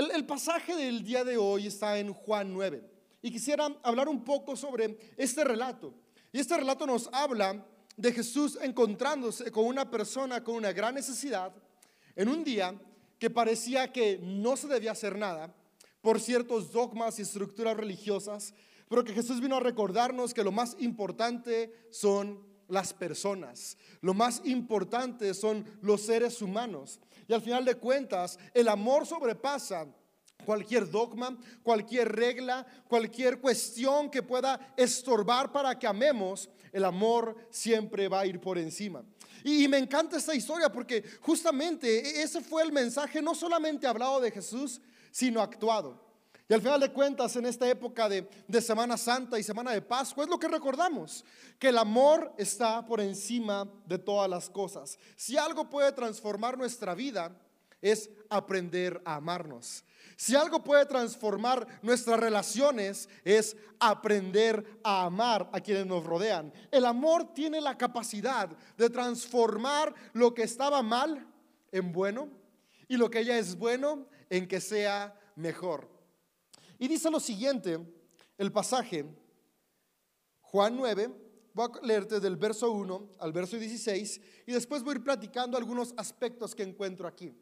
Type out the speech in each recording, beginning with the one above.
El, pasaje del día de hoy está en Juan 9 y quisiera hablar un poco sobre este relato. Y este relato nos habla de Jesús encontrándose con una persona con una gran necesidad en un día que parecía que no se debía hacer nada por ciertos dogmas y estructuras religiosas, pero que Jesús vino a recordarnos que lo más importante son las personas, lo más importante son los seres humanos. Y al final de cuentas, el amor sobrepasa cualquier dogma, cualquier regla, cualquier cuestión que pueda estorbar para que amemos, el amor siempre va a ir por encima. Y, me encanta esta historia porque justamente ese fue el mensaje no solamente hablado de Jesús, sino actuado. Y al final de cuentas, en esta época de, de, Semana Santa y Semana de Pascua, es lo que recordamos, que el amor está por encima de todas las cosas. Si algo puede transformar nuestra vida, es aprender a amarnos. Si algo puede transformar nuestras relaciones es aprender a amar a quienes nos rodean. El amor tiene la capacidad de transformar lo que estaba mal en bueno y lo que ya es bueno en que sea mejor. Y dice lo siguiente, el pasaje, Juan 9, voy a leerte del verso 1 al verso 16 y después voy a ir platicando algunos aspectos que encuentro aquí.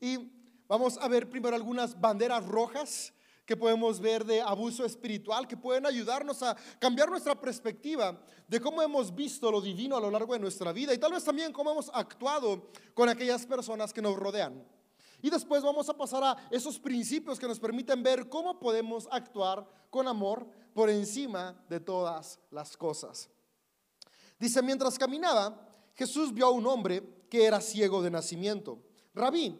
Y Vamos a ver primero algunas banderas rojas que podemos ver de abuso espiritual, que pueden ayudarnos a cambiar nuestra perspectiva de cómo hemos visto lo divino a lo largo de nuestra vida y tal vez también cómo hemos actuado con aquellas personas que nos rodean. Y después vamos a pasar a esos principios que nos permiten ver cómo podemos actuar con amor por encima de todas las cosas. Dice, mientras caminaba, Jesús vio a un hombre que era ciego de nacimiento. Rabí,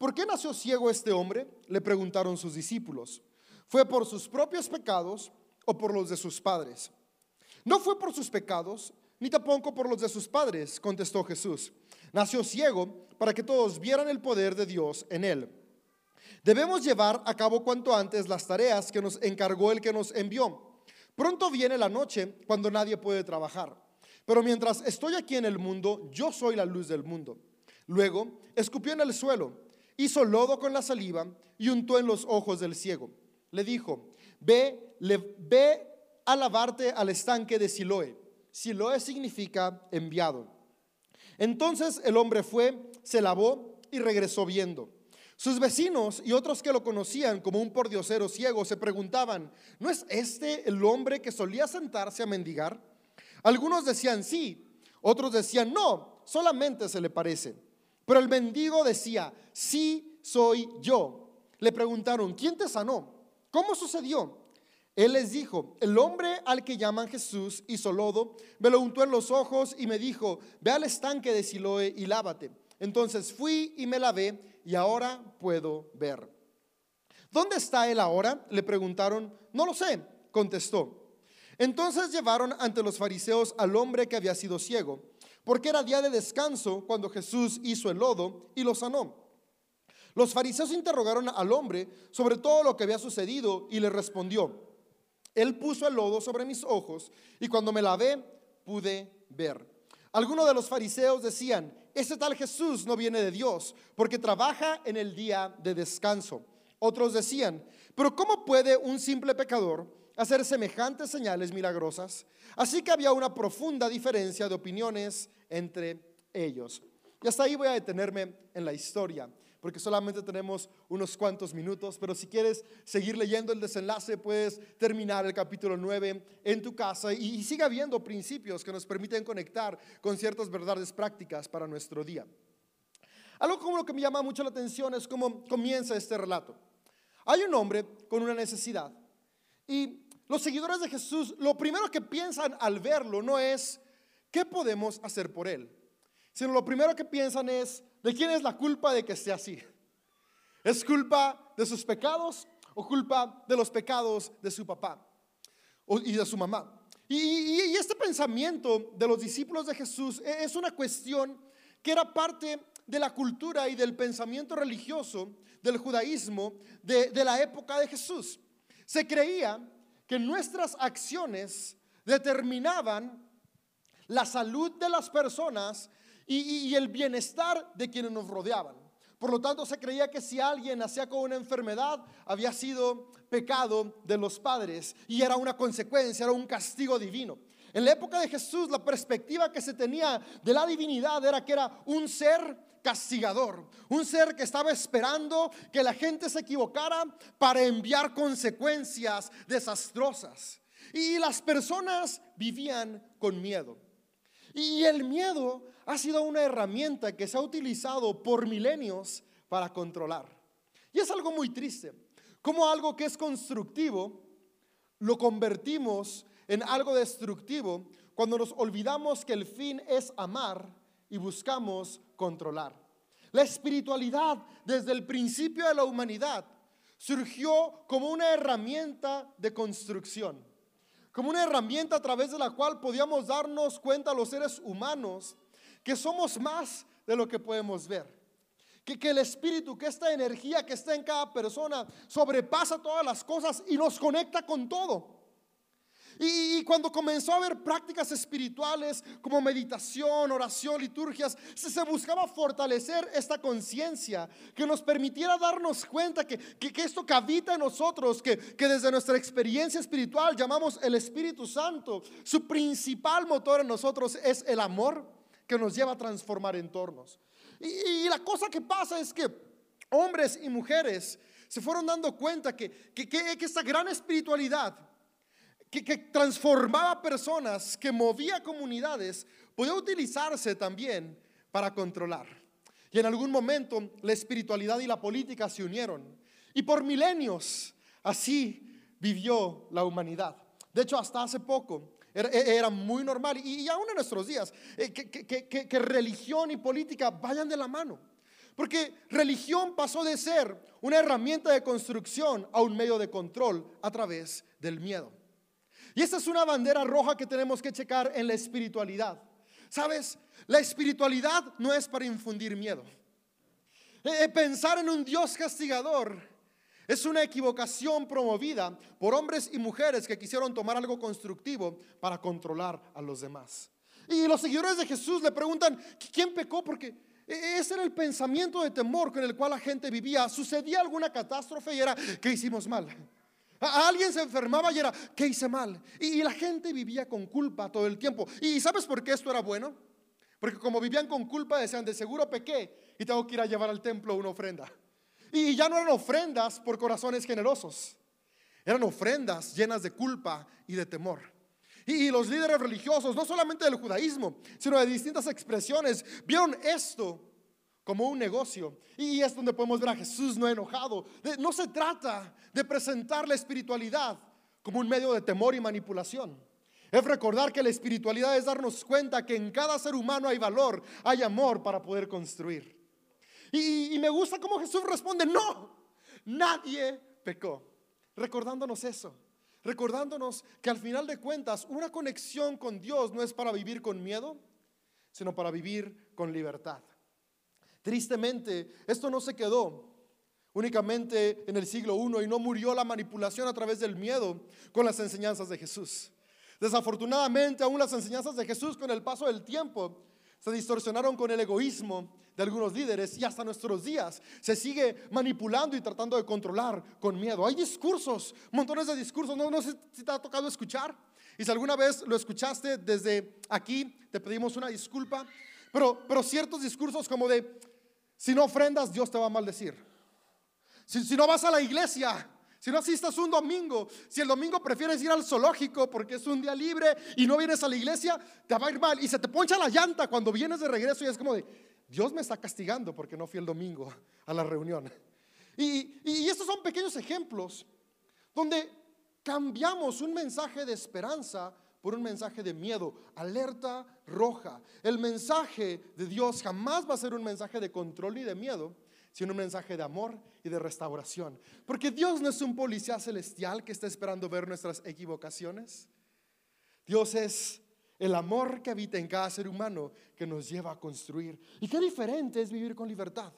¿Por qué nació ciego este hombre? Le preguntaron sus discípulos. ¿Fue por sus propios pecados o por los de sus padres? No fue por sus pecados, ni tampoco por los de sus padres, contestó Jesús. Nació ciego para que todos vieran el poder de Dios en él. Debemos llevar a cabo cuanto antes las tareas que nos encargó el que nos envió. Pronto viene la noche cuando nadie puede trabajar. Pero mientras estoy aquí en el mundo, yo soy la luz del mundo. Luego, escupió en el suelo hizo lodo con la saliva y untó en los ojos del ciego. Le dijo, ve, ve a lavarte al estanque de Siloé. Siloé significa enviado. Entonces el hombre fue, se lavó y regresó viendo. Sus vecinos y otros que lo conocían como un pordiosero ciego se preguntaban, ¿no es este el hombre que solía sentarse a mendigar? Algunos decían sí, otros decían no, solamente se le parece. Pero el mendigo decía, sí soy yo. Le preguntaron, ¿quién te sanó? ¿Cómo sucedió? Él les dijo, el hombre al que llaman Jesús hizo lodo, me lo untó en los ojos y me dijo, ve al estanque de Siloé y lávate. Entonces fui y me lavé y ahora puedo ver. ¿Dónde está él ahora? Le preguntaron, no lo sé, contestó. Entonces llevaron ante los fariseos al hombre que había sido ciego porque era día de descanso cuando Jesús hizo el lodo y lo sanó. Los fariseos interrogaron al hombre sobre todo lo que había sucedido y le respondió, Él puso el lodo sobre mis ojos y cuando me lavé pude ver. Algunos de los fariseos decían, ese tal Jesús no viene de Dios porque trabaja en el día de descanso. Otros decían, pero ¿cómo puede un simple pecador hacer semejantes señales milagrosas. Así que había una profunda diferencia de opiniones entre ellos. Y hasta ahí voy a detenerme en la historia, porque solamente tenemos unos cuantos minutos, pero si quieres seguir leyendo el desenlace, puedes terminar el capítulo 9 en tu casa y, siga viendo principios que nos permiten conectar con ciertas verdades prácticas para nuestro día. Algo como lo que me llama mucho la atención es cómo comienza este relato. Hay un hombre con una necesidad y los seguidores de Jesús, lo primero que piensan al verlo no es, ¿qué podemos hacer por él? Sino lo primero que piensan es, ¿de quién es la culpa de que esté así? ¿Es culpa de sus pecados o culpa de los pecados de su papá y de su mamá? Y, y este pensamiento de los discípulos de Jesús e, es una cuestión que era parte de la cultura y del pensamiento religioso del judaísmo de, de la época de Jesús. Se creía que nuestras acciones determinaban la salud de las personas y, el bienestar de quienes nos rodeaban. Por lo tanto, se creía que si alguien nacía con una enfermedad, había sido pecado de los padres y era una consecuencia, era un castigo divino. En la época de Jesús, la perspectiva que se tenía de la divinidad era que era un ser castigador, un ser que estaba esperando que la gente se equivocara para enviar consecuencias desastrosas. Y las personas vivían con miedo. Y el miedo ha sido una herramienta que se ha utilizado por milenios para controlar. Y es algo muy triste, como algo que es constructivo lo convertimos en algo destructivo cuando nos olvidamos que el fin es amar y buscamos controlar. La espiritualidad desde el principio de la humanidad surgió como una herramienta de construcción, como una herramienta a través de la cual podíamos darnos cuenta los seres humanos que somos más de lo que podemos ver. Que, que, el espíritu, que esta energía que está en cada persona sobrepasa todas las cosas y nos conecta con todo. Y, cuando comenzó a haber prácticas espirituales como meditación, oración, liturgias, se, buscaba fortalecer esta conciencia que nos permitiera darnos cuenta que, que, esto que habita en nosotros, que, que desde nuestra experiencia espiritual llamamos el Espíritu Santo, su principal motor en nosotros es el amor que nos lleva a transformar entornos. Y, la cosa que pasa es que hombres y mujeres se fueron dando cuenta que, que, que esta gran espiritualidad que, transformaba personas, que movía comunidades, podía utilizarse también para controlar. Y en algún momento la espiritualidad y la política se unieron. Y por milenios así vivió la humanidad. De hecho, hasta hace poco era, muy normal, y, aún en nuestros días, eh, que religión y política vayan de la mano. Porque religión pasó de ser una herramienta de construcción a un medio de control a través del miedo. Y esta es una bandera roja que tenemos que checar en la espiritualidad. ¿Sabes? La espiritualidad no es para infundir miedo. Eh, eh, pensar en un Dios castigador es una equivocación promovida por hombres y mujeres que quisieron tomar algo constructivo para controlar a los demás. Y los seguidores de Jesús le preguntan, ¿quién pecó? Porque e, ese era el pensamiento de temor con el cual la gente vivía. Sucedía alguna catástrofe y era, ¿qué hicimos mal? alguien se enfermaba y era, ¿qué hice mal? Y, la gente vivía con culpa todo el tiempo. ¿Y sabes por qué esto era bueno? Porque como vivían con culpa decían, de seguro pequé y tengo que ir a llevar al templo una ofrenda. Y ya no eran ofrendas por corazones generosos, eran ofrendas llenas de culpa y de temor. Y, los líderes religiosos, no solamente del judaísmo, sino de distintas expresiones, vieron esto como un negocio. Y es donde podemos ver a Jesús no enojado. No se trata de presentar la espiritualidad como un medio de temor y manipulación. Es recordar que la espiritualidad es darnos cuenta que en cada ser humano hay valor, hay amor para poder construir. Y, me gusta cómo Jesús responde, no, nadie pecó. Recordándonos eso, recordándonos que al final de cuentas una conexión con Dios no es para vivir con miedo, sino para vivir con libertad. Tristemente, esto no se quedó únicamente en el siglo I y no murió la manipulación a través del miedo con las enseñanzas de Jesús. Desafortunadamente, aún las enseñanzas de Jesús con el paso del tiempo se distorsionaron con el egoísmo de algunos líderes y hasta nuestros días se sigue manipulando y tratando de controlar con miedo. Hay discursos, montones de discursos, no, no sé si te ha tocado escuchar. Y si alguna vez lo escuchaste desde aquí, te pedimos una disculpa. Pero, pero ciertos discursos como de, si no ofrendas, Dios te va a maldecir. Si, si no vas a la iglesia, si no asistas un domingo, si el domingo prefieres ir al zoológico porque es un día libre y no vienes a la iglesia, te va a ir mal. Y se te poncha la llanta cuando vienes de regreso y es como de, Dios me está castigando porque no fui el domingo a la reunión. Y, y estos son pequeños ejemplos donde cambiamos un mensaje de esperanza por un mensaje de miedo, alerta roja. El mensaje de Dios jamás va a ser un mensaje de control ni de miedo, sino un mensaje de amor y de restauración. Porque Dios no es un policía celestial que está esperando ver nuestras equivocaciones. Dios es el amor que habita en cada ser humano que nos lleva a construir. Y qué diferente es vivir con libertad.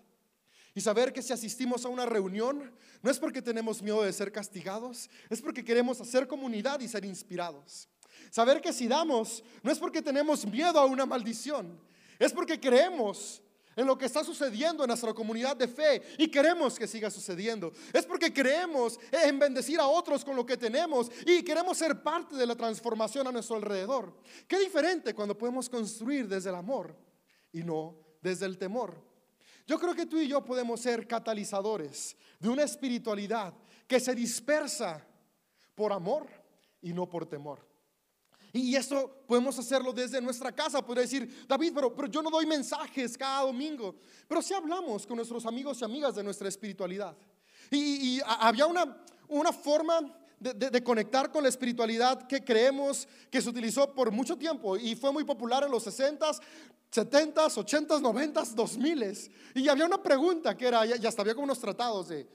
Y saber que si asistimos a una reunión, no es porque tenemos miedo de ser castigados, es porque queremos hacer comunidad y ser inspirados. Saber que si damos, no es porque tenemos miedo a una maldición, es porque creemos en lo que está sucediendo en nuestra comunidad de fe y queremos que siga sucediendo. Es porque creemos en bendecir a otros con lo que tenemos y queremos ser parte de la transformación a nuestro alrededor. Qué diferente cuando podemos construir desde el amor y no desde el temor. Yo creo que tú y yo podemos ser catalizadores de una espiritualidad que se dispersa por amor y no por temor. Y esto podemos hacerlo desde nuestra casa. Podría decir, David, pero, pero yo no doy mensajes cada domingo. Pero sí hablamos con nuestros amigos y amigas de nuestra espiritualidad. Y, había una, una forma de, de, conectar con la espiritualidad que creemos que se utilizó por mucho tiempo y fue muy popular en los 60s, 70s, 80s, 90s, 2000s. Y había una pregunta que era, ya hasta había como unos tratados de,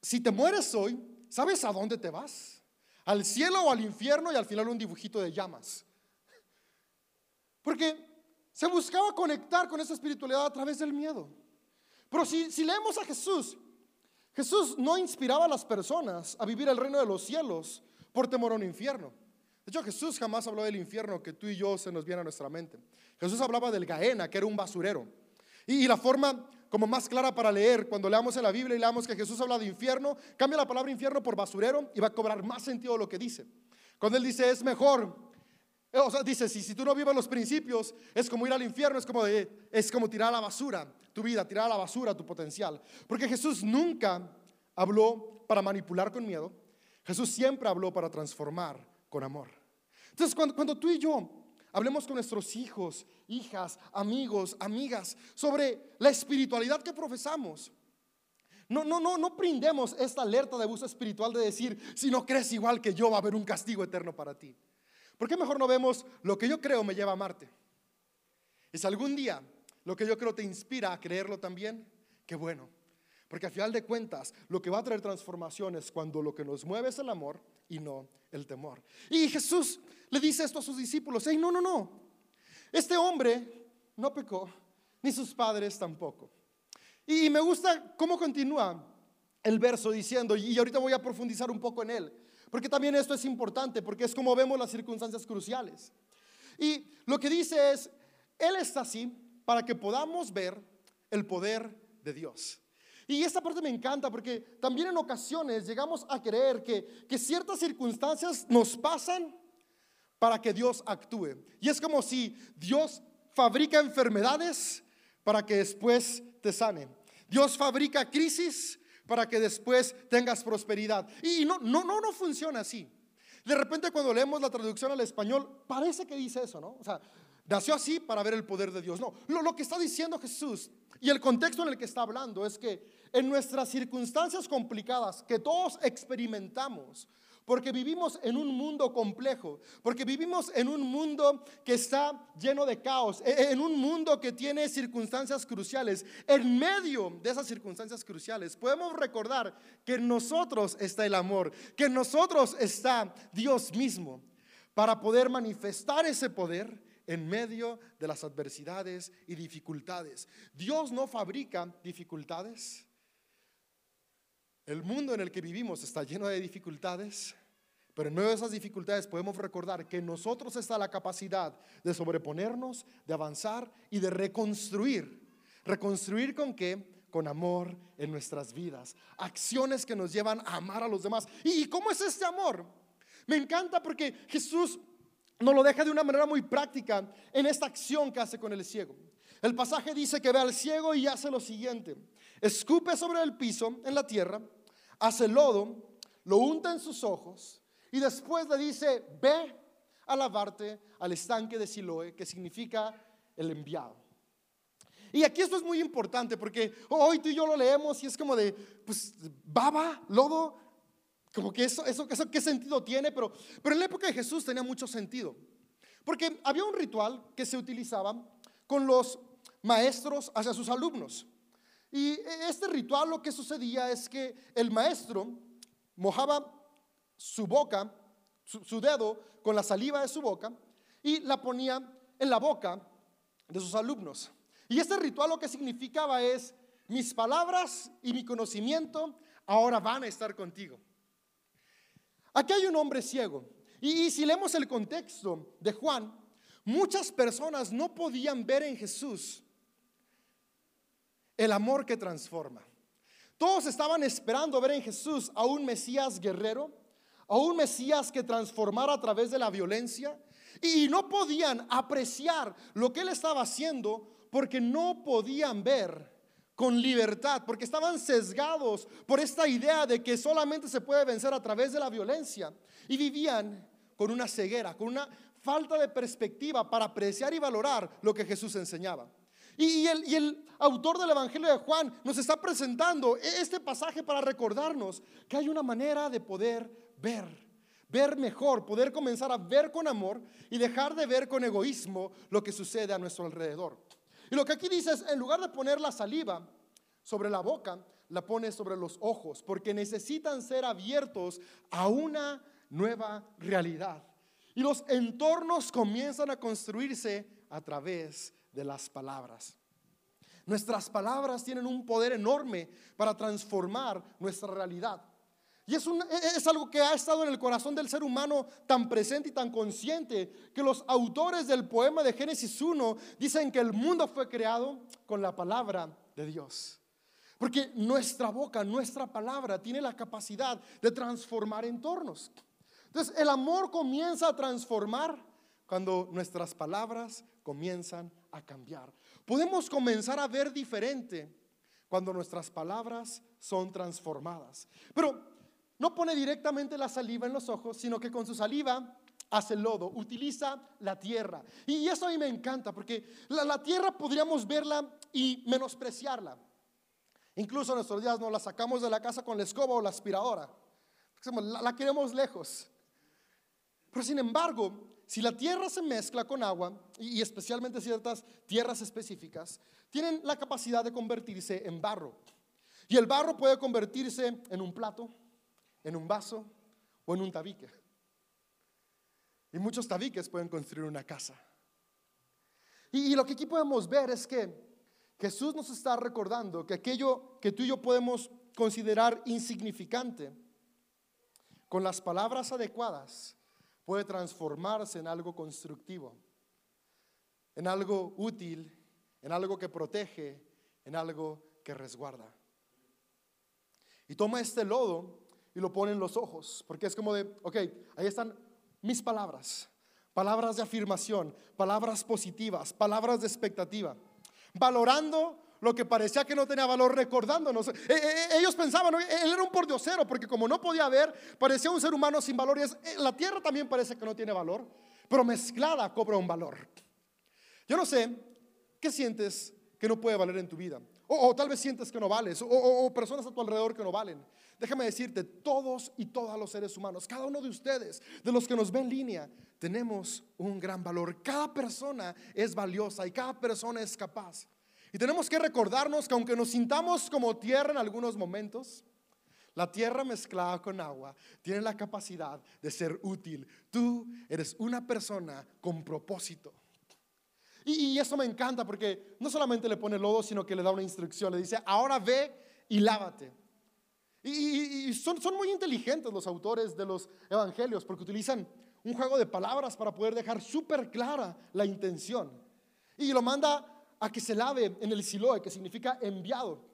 si te mueres hoy, ¿sabes a dónde te vas? Al cielo o al infierno y al final un dibujito de llamas. Porque se buscaba conectar con esa espiritualidad a través del miedo. Pero si, leemos a Jesús, Jesús no inspiraba a las personas a vivir el reino de los cielos por temor a un infierno. De hecho, Jesús jamás habló del infierno que tú y yo se nos viene a nuestra mente. Jesús hablaba del Gaena, que era un basurero. Y la forma como más clara para leer. Cuando leamos en la Biblia y leamos que Jesús habla de infierno, cambia la palabra infierno por basurero y va a cobrar más sentido lo que dice. Cuando él dice es mejor, o sea, dice, si, si tú no vives los principios, es como ir al infierno, es como, es como tirar a la basura tu vida, tirar a la basura tu potencial. Porque Jesús nunca habló para manipular con miedo, Jesús siempre habló para transformar con amor. Entonces, cuando, cuando tú y yo Hablemos con nuestros hijos, hijas, amigos, amigas sobre la espiritualidad que profesamos. No, no, no, no brindemos esta alerta de abuso espiritual de decir, si no crees igual que yo va a haber un castigo eterno para ti. ¿Por qué mejor no vemos lo que yo creo me lleva a amarte? Y si algún día lo que yo creo te inspira a creerlo también, qué bueno. Porque al final de cuentas, lo que va a traer transformación es cuando lo que nos mueve es el amor y no el temor. Y Jesús le dice esto a sus discípulos, hey, no, no, no, este hombre no pecó, ni sus padres tampoco. Y me gusta cómo continúa el verso diciendo, y ahorita voy a profundizar un poco en él, porque también esto es importante, porque es como vemos las circunstancias cruciales. Y lo que dice es, Él está así para que podamos ver el poder de Dios. Y esta parte me encanta porque también en ocasiones llegamos a creer que, que ciertas circunstancias nos pasan para que Dios actúe. Y es como si Dios fabrica enfermedades para que después te sane. Dios fabrica crisis para que después tengas prosperidad. Y no, no, no, no funciona así. De repente cuando leemos la traducción al español, parece que dice eso, ¿no? O sea, nació así para ver el poder de Dios. No, lo, lo que está diciendo Jesús y el contexto en el que está hablando es que en nuestras circunstancias complicadas que todos experimentamos, porque vivimos en un mundo complejo, porque vivimos en un mundo que está lleno de caos, e, e, en un mundo que tiene circunstancias cruciales. En medio de esas circunstancias cruciales podemos recordar que en nosotros está el amor, que en nosotros está Dios mismo, para poder manifestar ese poder en medio de las adversidades y dificultades. Dios no fabrica dificultades. El mundo en el que vivimos está lleno de dificultades, pero en medio de esas dificultades podemos recordar que en nosotros está la capacidad de sobreponernos, de avanzar y de reconstruir. ¿Reconstruir con qué? Con amor en nuestras vidas. Acciones que nos llevan a amar a los demás. ¿Y cómo es este amor? Me encanta porque Jesús nos lo deja de una manera muy práctica en esta acción que hace con el ciego. El pasaje dice que ve al ciego y hace lo siguiente. Escupe sobre el piso, en la tierra, hace lodo, lo unta en sus ojos y después le dice, ve a lavarte al estanque de Siloé, que significa el enviado. Y aquí esto es muy importante porque hoy tú y yo lo leemos y es como de, pues, baba, lodo, como que eso, eso, eso qué sentido tiene, pero, pero en la época de Jesús tenía mucho sentido. Porque había un ritual que se utilizaba con los maestros hacia sus alumnos. Y este ritual lo que sucedía es que el maestro mojaba su boca, su, su, dedo con la saliva de su boca y la ponía en la boca de sus alumnos. Y este ritual lo que significaba es, mis palabras y mi conocimiento ahora van a estar contigo. Aquí hay un hombre ciego. Y, si leemos el contexto de Juan, muchas personas no podían ver en Jesús el amor que transforma. Todos estaban esperando ver en Jesús a un Mesías guerrero, a un Mesías que transformara a través de la violencia, y no podían apreciar lo que él estaba haciendo porque no podían ver con libertad, porque estaban sesgados por esta idea de que solamente se puede vencer a través de la violencia y vivían con una ceguera, con una falta de perspectiva para apreciar y valorar lo que Jesús enseñaba. Y, el, y el autor del Evangelio de Juan nos está presentando este pasaje para recordarnos que hay una manera de poder ver, ver mejor, poder comenzar a ver con amor y dejar de ver con egoísmo lo que sucede a nuestro alrededor. Y lo que aquí dice es, en lugar de poner la saliva sobre la boca, la pone sobre los ojos, porque necesitan ser abiertos a una nueva realidad. Y los entornos comienzan a construirse a través de las palabras. Nuestras palabras tienen un poder enorme para transformar nuestra realidad. Y es, es, algo que ha estado en el corazón del ser humano tan presente y tan consciente que los autores del poema de Génesis 1 dicen que el mundo fue creado con la palabra de Dios. Porque nuestra boca, nuestra palabra tiene la capacidad de transformar entornos. Entonces el amor comienza a transformar cuando nuestras palabras comienzan a cambiar. Podemos comenzar a ver diferente cuando nuestras palabras son transformadas. Pero no pone directamente la saliva en los ojos, sino que con su saliva hace lodo, utiliza la tierra. Y eso a mí me encanta, porque la, tierra podríamos verla y menospreciarla. Incluso en nuestros días no la sacamos de la casa con la escoba o la aspiradora. La, queremos lejos. Pero sin embargo, si la tierra se mezcla con agua, y especialmente ciertas tierras específicas, tienen la capacidad de convertirse en barro. Y el barro puede convertirse en un plato, en un vaso o en un tabique. Y muchos tabiques pueden construir una casa. Y, lo que aquí podemos ver es que Jesús nos está recordando que aquello que tú y yo podemos considerar insignificante, con las palabras adecuadas, puede transformarse en algo constructivo, en algo útil, en algo que protege, en algo que resguarda. Y toma este lodo y lo pone en los ojos, porque es como de, ok, ahí están mis palabras, palabras de afirmación, palabras positivas, palabras de expectativa, valorando lo que parecía que no tenía valor, recordándonos. Eh, eh, eh, ellos pensaban, él era un pordiosero, porque como no podía ver, parecía un ser humano sin valor. Y la tierra también parece que no tiene valor, pero mezclada cobra un valor. Yo no sé, ¿qué sientes que no puede valer en tu vida? O, tal vez sientes que no vales, o personas a tu alrededor que no valen. Déjame decirte, todos y todas los seres humanos, cada uno de ustedes, de los que nos ven en línea, tenemos un gran valor. Cada persona es valiosa y cada persona es capaz. Y tenemos que recordarnos que aunque nos sintamos como tierra en algunos momentos, la tierra mezclada con agua tiene la capacidad de ser útil. Tú eres una persona con propósito. Y, eso me encanta porque no solamente le pone lodo, sino que le da una instrucción. Le dice, ahora ve y lávate. Y, son, son muy inteligentes los autores de los evangelios porque utilizan un juego de palabras para poder dejar súper clara la intención. Y lo manda a que se lave en el siloe, que significa enviado.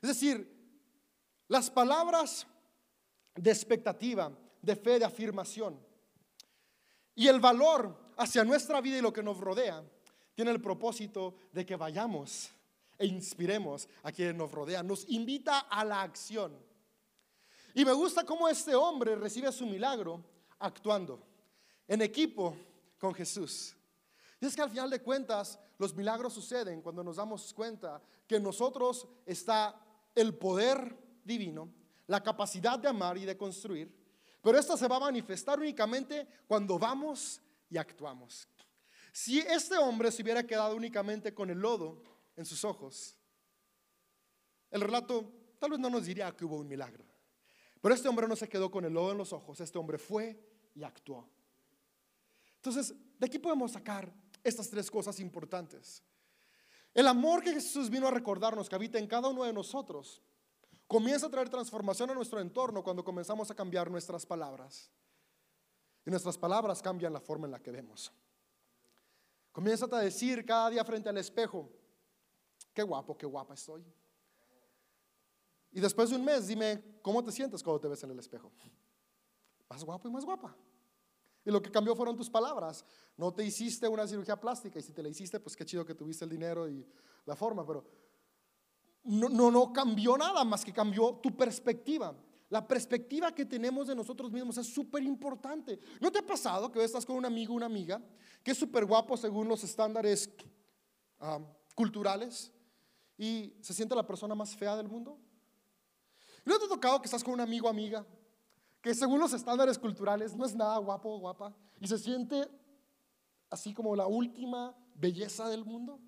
Es decir, las palabras de expectativa, de fe, de afirmación y el valor hacia nuestra vida y lo que nos rodea tiene el propósito de que vayamos e inspiremos a quienes nos rodean. Nos invita a la acción. Y me gusta cómo este hombre recibe su milagro actuando en equipo con Jesús. Y es que al final de cuentas, los milagros suceden cuando nos damos cuenta que en nosotros está el poder divino, la capacidad de amar y de construir, pero esto se va a manifestar únicamente cuando vamos y actuamos. Si este hombre se hubiera quedado únicamente con el lodo en sus ojos, el relato tal vez no nos diría que hubo un milagro. Pero este hombre no se quedó con el lodo en los ojos, este hombre fue y actuó. Entonces, de aquí podemos sacar estas tres cosas importantes. El amor que Jesús vino a recordarnos que habita en cada uno de nosotros comienza a traer transformación a nuestro entorno cuando comenzamos a cambiar nuestras palabras. Y nuestras palabras cambian la forma en la que vemos. Comienza a decir cada día frente al espejo, qué guapo, qué guapa estoy. Y después de un mes, dime, ¿cómo te sientes cuando te ves en el espejo? Más guapo y más guapa. Y lo que cambió fueron tus palabras. No te hiciste una cirugía plástica y si te la hiciste, pues qué chido que tuviste el dinero y la forma, pero no, no, no cambió nada más que cambió tu perspectiva. La perspectiva que tenemos de nosotros mismos es súper importante. ¿No te ha pasado que estás con un amigo una amiga que es súper guapo según los estándares ah, culturales y se siente la persona más fea del mundo? ¿No te ha tocado que estás con un amigo amiga que según los estándares culturales no es nada guapo o guapa y se siente así como la última belleza del mundo?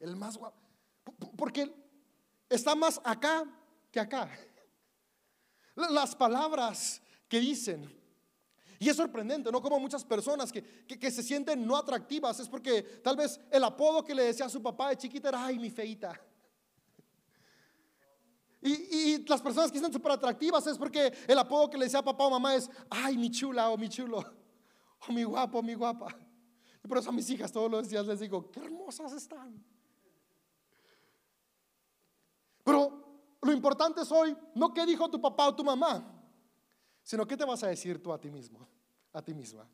El más guapo. Porque está más acá que acá. Las palabras que dicen. Y es sorprendente, ¿no? Como muchas personas que, que, se sienten no atractivas es porque tal vez el apodo que le decía a su papá de chiquita era, ay, mi feita. Y, y las personas que están súper atractivas es porque el apodo que le decía a papá o mamá es, ay, mi chula o mi chulo, o mi guapo o mi guapa. Y por eso a mis hijas todos los días les digo, qué hermosas están. Pero lo importante es hoy no qué dijo tu papá o tu mamá, sino qué te vas a decir tú a ti mismo, a ti misma.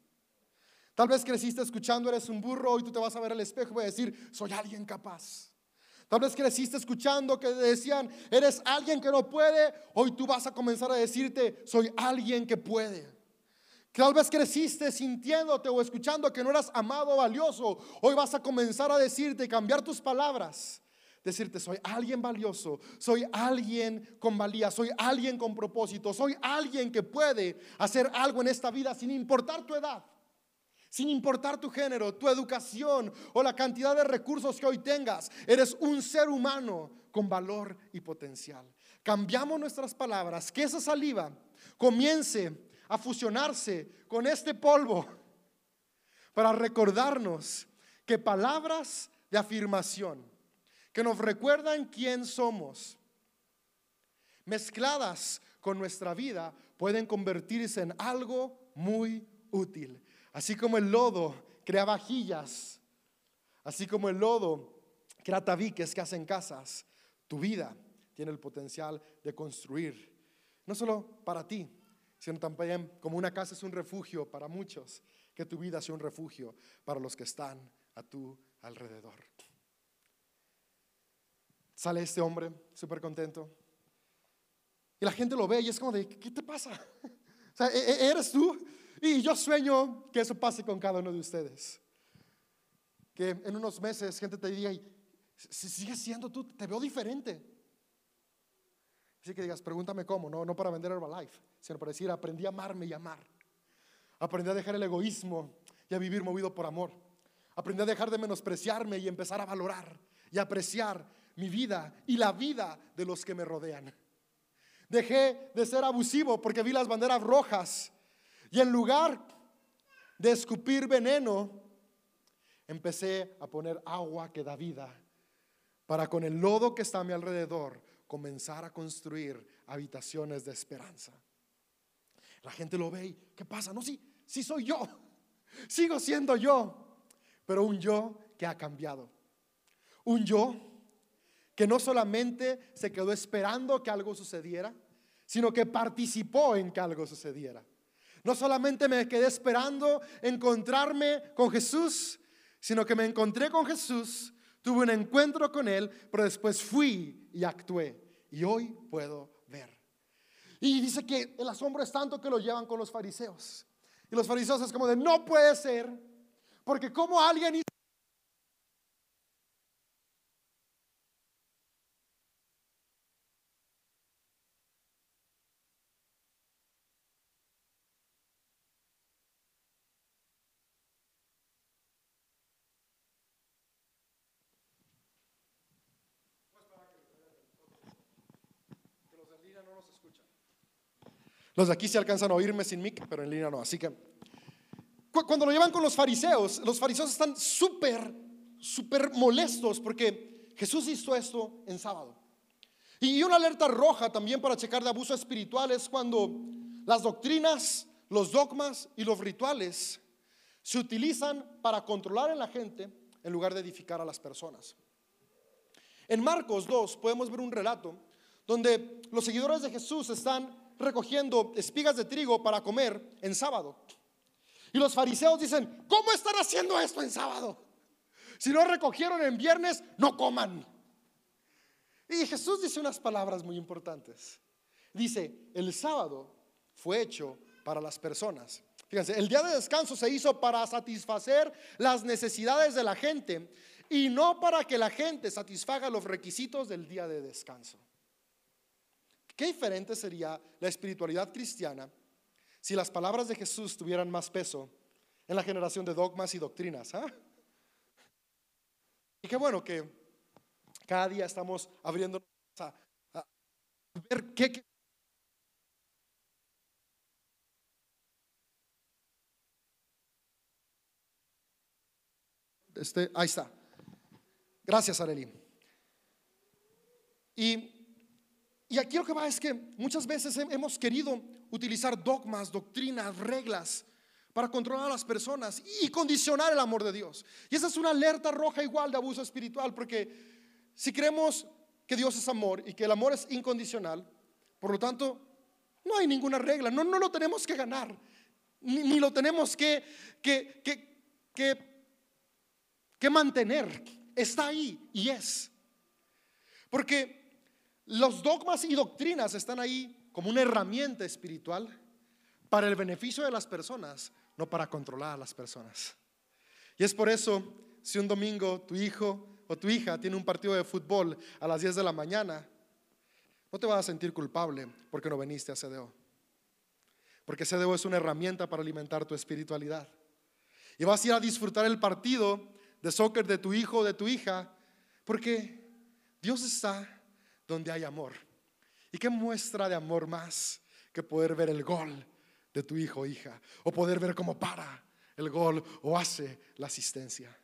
Tal vez creciste escuchando, eres un burro, y tú te vas a ver al espejo y a decir, soy alguien capaz. Tal vez creciste escuchando que decían, eres alguien que no puede, hoy tú vas a comenzar a decirte, soy alguien que puede. Tal vez creciste sintiéndote o escuchando que no eras amado o valioso, hoy vas a comenzar a decirte, cambiar tus palabras decirte, soy alguien valioso, soy alguien con valía, soy alguien con propósito, soy alguien que puede hacer algo en esta vida sin importar tu edad, sin importar tu género, tu educación o la cantidad de recursos que hoy tengas. Eres un ser humano con valor y potencial. Cambiamos nuestras palabras, que esa saliva comience a fusionarse con este polvo para recordarnos que palabras de afirmación que nos recuerdan quién somos, mezcladas con nuestra vida, pueden convertirse en algo muy útil. Así como el lodo crea vajillas, así como el lodo crea tabiques que hacen casas, tu vida tiene el potencial de construir, no solo para ti, sino también como una casa es un refugio para muchos, que tu vida sea un refugio para los que están a tu alrededor. Sale este hombre súper contento. Y la gente lo ve y es como de, ¿qué te pasa? E-, e-, eres tú. Y yo sueño que eso pase con cada uno de ustedes. Que en unos meses gente te diga, si sigues siendo tú, te veo diferente. Así que digas, pregúntame cómo, no, no para vender Herbalife, sino para decir, aprendí a amarme y amar. Aprendí a dejar el egoísmo y a vivir movido por amor. Aprendí a dejar de menospreciarme y empezar a valorar y apreciar mi vida y la vida de los que me rodean. Dejé de ser abusivo porque vi las banderas rojas y en lugar de escupir veneno, empecé a poner agua que da vida para con el lodo que está a mi alrededor comenzar a construir habitaciones de esperanza. La gente lo ve y, ¿qué pasa? No, sí, sí soy yo. Sigo siendo yo, pero un yo que ha cambiado. Un yo que no solamente se quedó esperando que algo sucediera, sino que participó en que algo sucediera. No solamente me quedé esperando encontrarme con Jesús, sino que me encontré con Jesús, tuve un encuentro con Él, pero después fui y actué. Y hoy puedo ver. Y dice que el asombro es tanto que lo llevan con los fariseos. Y los fariseos es como de, no puede ser, porque como alguien Los de aquí se alcanzan a oírme sin mic, pero en línea no. Así que cuando lo llevan con los fariseos, los fariseos están súper, súper molestos porque Jesús hizo esto en sábado. Y una alerta roja también para checar de abuso espiritual es cuando las doctrinas, los dogmas y los rituales se utilizan para controlar a la gente en lugar de edificar a las personas. En Marcos 2 podemos ver un relato donde los seguidores de Jesús están recogiendo espigas de trigo para comer en sábado. Y los fariseos dicen, ¿cómo están haciendo esto en sábado? Si no recogieron en viernes, no coman. Y Jesús dice unas palabras muy importantes. Dice, el sábado fue hecho para las personas. Fíjense, el día de descanso se hizo para satisfacer las necesidades de la gente y no para que la gente satisfaga los requisitos del día de descanso. Qué diferente sería la espiritualidad cristiana si las palabras de Jesús tuvieran más peso en la generación de dogmas y doctrinas. ¿ah? Y qué bueno que cada día estamos abriendo a, ver qué, Este, ahí está. Gracias, Arely. Y, y aquí lo que va es que muchas veces hemos querido utilizar dogmas, doctrinas, reglas para controlar a las personas y condicionar el amor de Dios. Y esa es una alerta roja igual de abuso espiritual, porque si creemos que Dios es amor y que el amor es incondicional, por lo tanto, no hay ninguna regla, no, no lo tenemos que ganar, ni, lo tenemos que, que, que que mantener. Está ahí y es. Porque los dogmas y doctrinas están ahí como una herramienta espiritual para el beneficio de las personas, no para controlar a las personas. Y es por eso, si un domingo tu hijo o tu hija tiene un partido de fútbol a las 10 de la mañana, no te vas a sentir culpable porque no viniste a CDO. Porque CDO es una herramienta para alimentar tu espiritualidad. Y vas a ir a disfrutar el partido de soccer de tu hijo o de tu hija, porque Dios está donde hay amor. ¿Y qué muestra de amor más que poder ver el gol de tu hijo o hija? O poder ver cómo para el gol o hace la asistencia.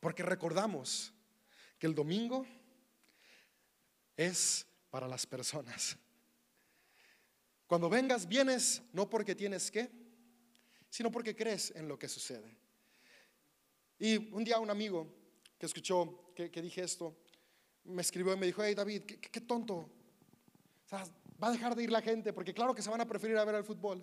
Porque recordamos que el domingo es para las personas. Cuando vengas, vienes no porque tienes que, sino porque crees en lo que sucede. Y un día un amigo que escuchó que, dije esto, me escribió y me dijo, hey David, qué, tonto. O sea, va a dejar de ir la gente porque claro que se van a preferir a ver al fútbol.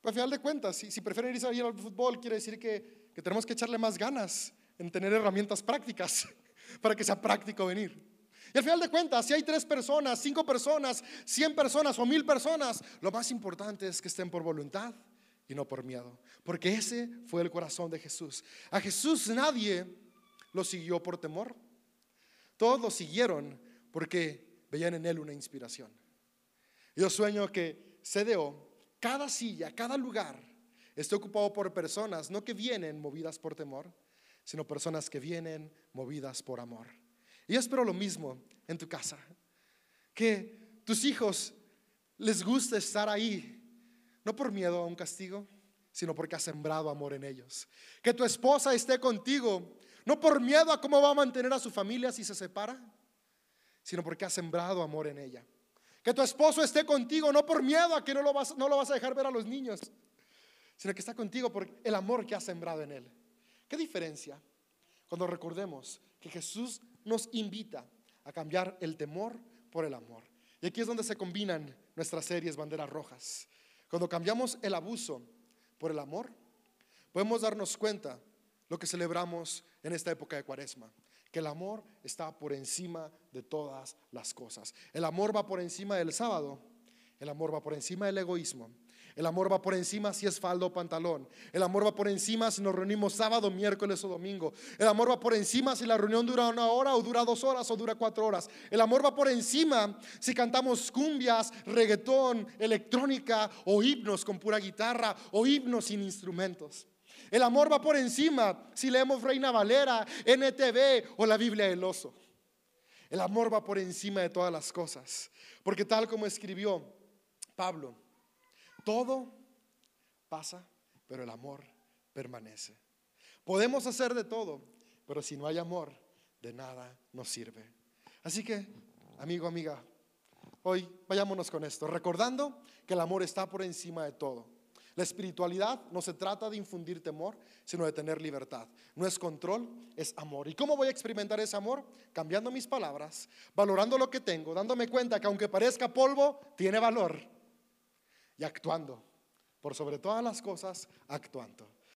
Pues al final de cuentas, si, si prefieren irse a ir al fútbol, quiere decir que, que tenemos que echarle más ganas en tener herramientas prácticas para que sea práctico venir. Y al final de cuentas, si hay tres personas, cinco personas, cien personas o mil personas, lo más importante es que estén por voluntad y no por miedo. Porque ese fue el corazón de Jesús. A Jesús nadie lo siguió por temor. Todos lo siguieron porque veían en él una inspiración. Yo sueño que CDO, cada silla, cada lugar, esté ocupado por personas no que vienen movidas por temor, sino personas que vienen movidas por amor. Y yo espero lo mismo en tu casa. Que tus hijos les guste estar ahí no por miedo a un castigo, sino porque has sembrado amor en ellos. Que tu esposa esté contigo, no por miedo a cómo va a mantener a su familia si se separa, sino porque has sembrado amor en ella. Que tu esposo esté contigo, no por miedo a que no lo vas, no lo vas a dejar ver a los niños, sino que está contigo por el amor que has sembrado en él. ¿Qué diferencia cuando recordemos que Jesús nos invita a cambiar el temor por el amor? Y aquí es donde se combinan nuestras series banderas rojas. Cuando cambiamos el abuso por el amor, podemos darnos cuenta lo que celebramos en esta época de cuaresma, que el amor está por encima de todas las cosas. El amor va por encima del sábado, el amor va por encima del egoísmo, el amor va por encima si es faldo o pantalón. El amor va por encima si nos reunimos sábado, miércoles o domingo. El amor va por encima si la reunión dura una hora o dura dos horas o dura cuatro horas. El amor va por encima si cantamos cumbias, reggaetón, electrónica o himnos con pura guitarra o himnos sin instrumentos. El amor va por encima si leemos Reina Valera, NTV o la Biblia del oso. El amor va por encima de todas las cosas. Porque tal como escribió Pablo, todo pasa, pero el amor permanece. Podemos hacer de todo, pero si no hay amor, de nada nos sirve. Así que, amigo, amiga, hoy vayámonos con esto, recordando que el amor está por encima de todo. La espiritualidad no se trata de infundir temor, sino de tener libertad. No es control, es amor. ¿Y cómo voy a experimentar ese amor? Cambiando mis palabras, valorando lo que tengo, dándome cuenta que aunque parezca polvo, tiene valor. Y actuando. Por sobre todas las cosas, actuando.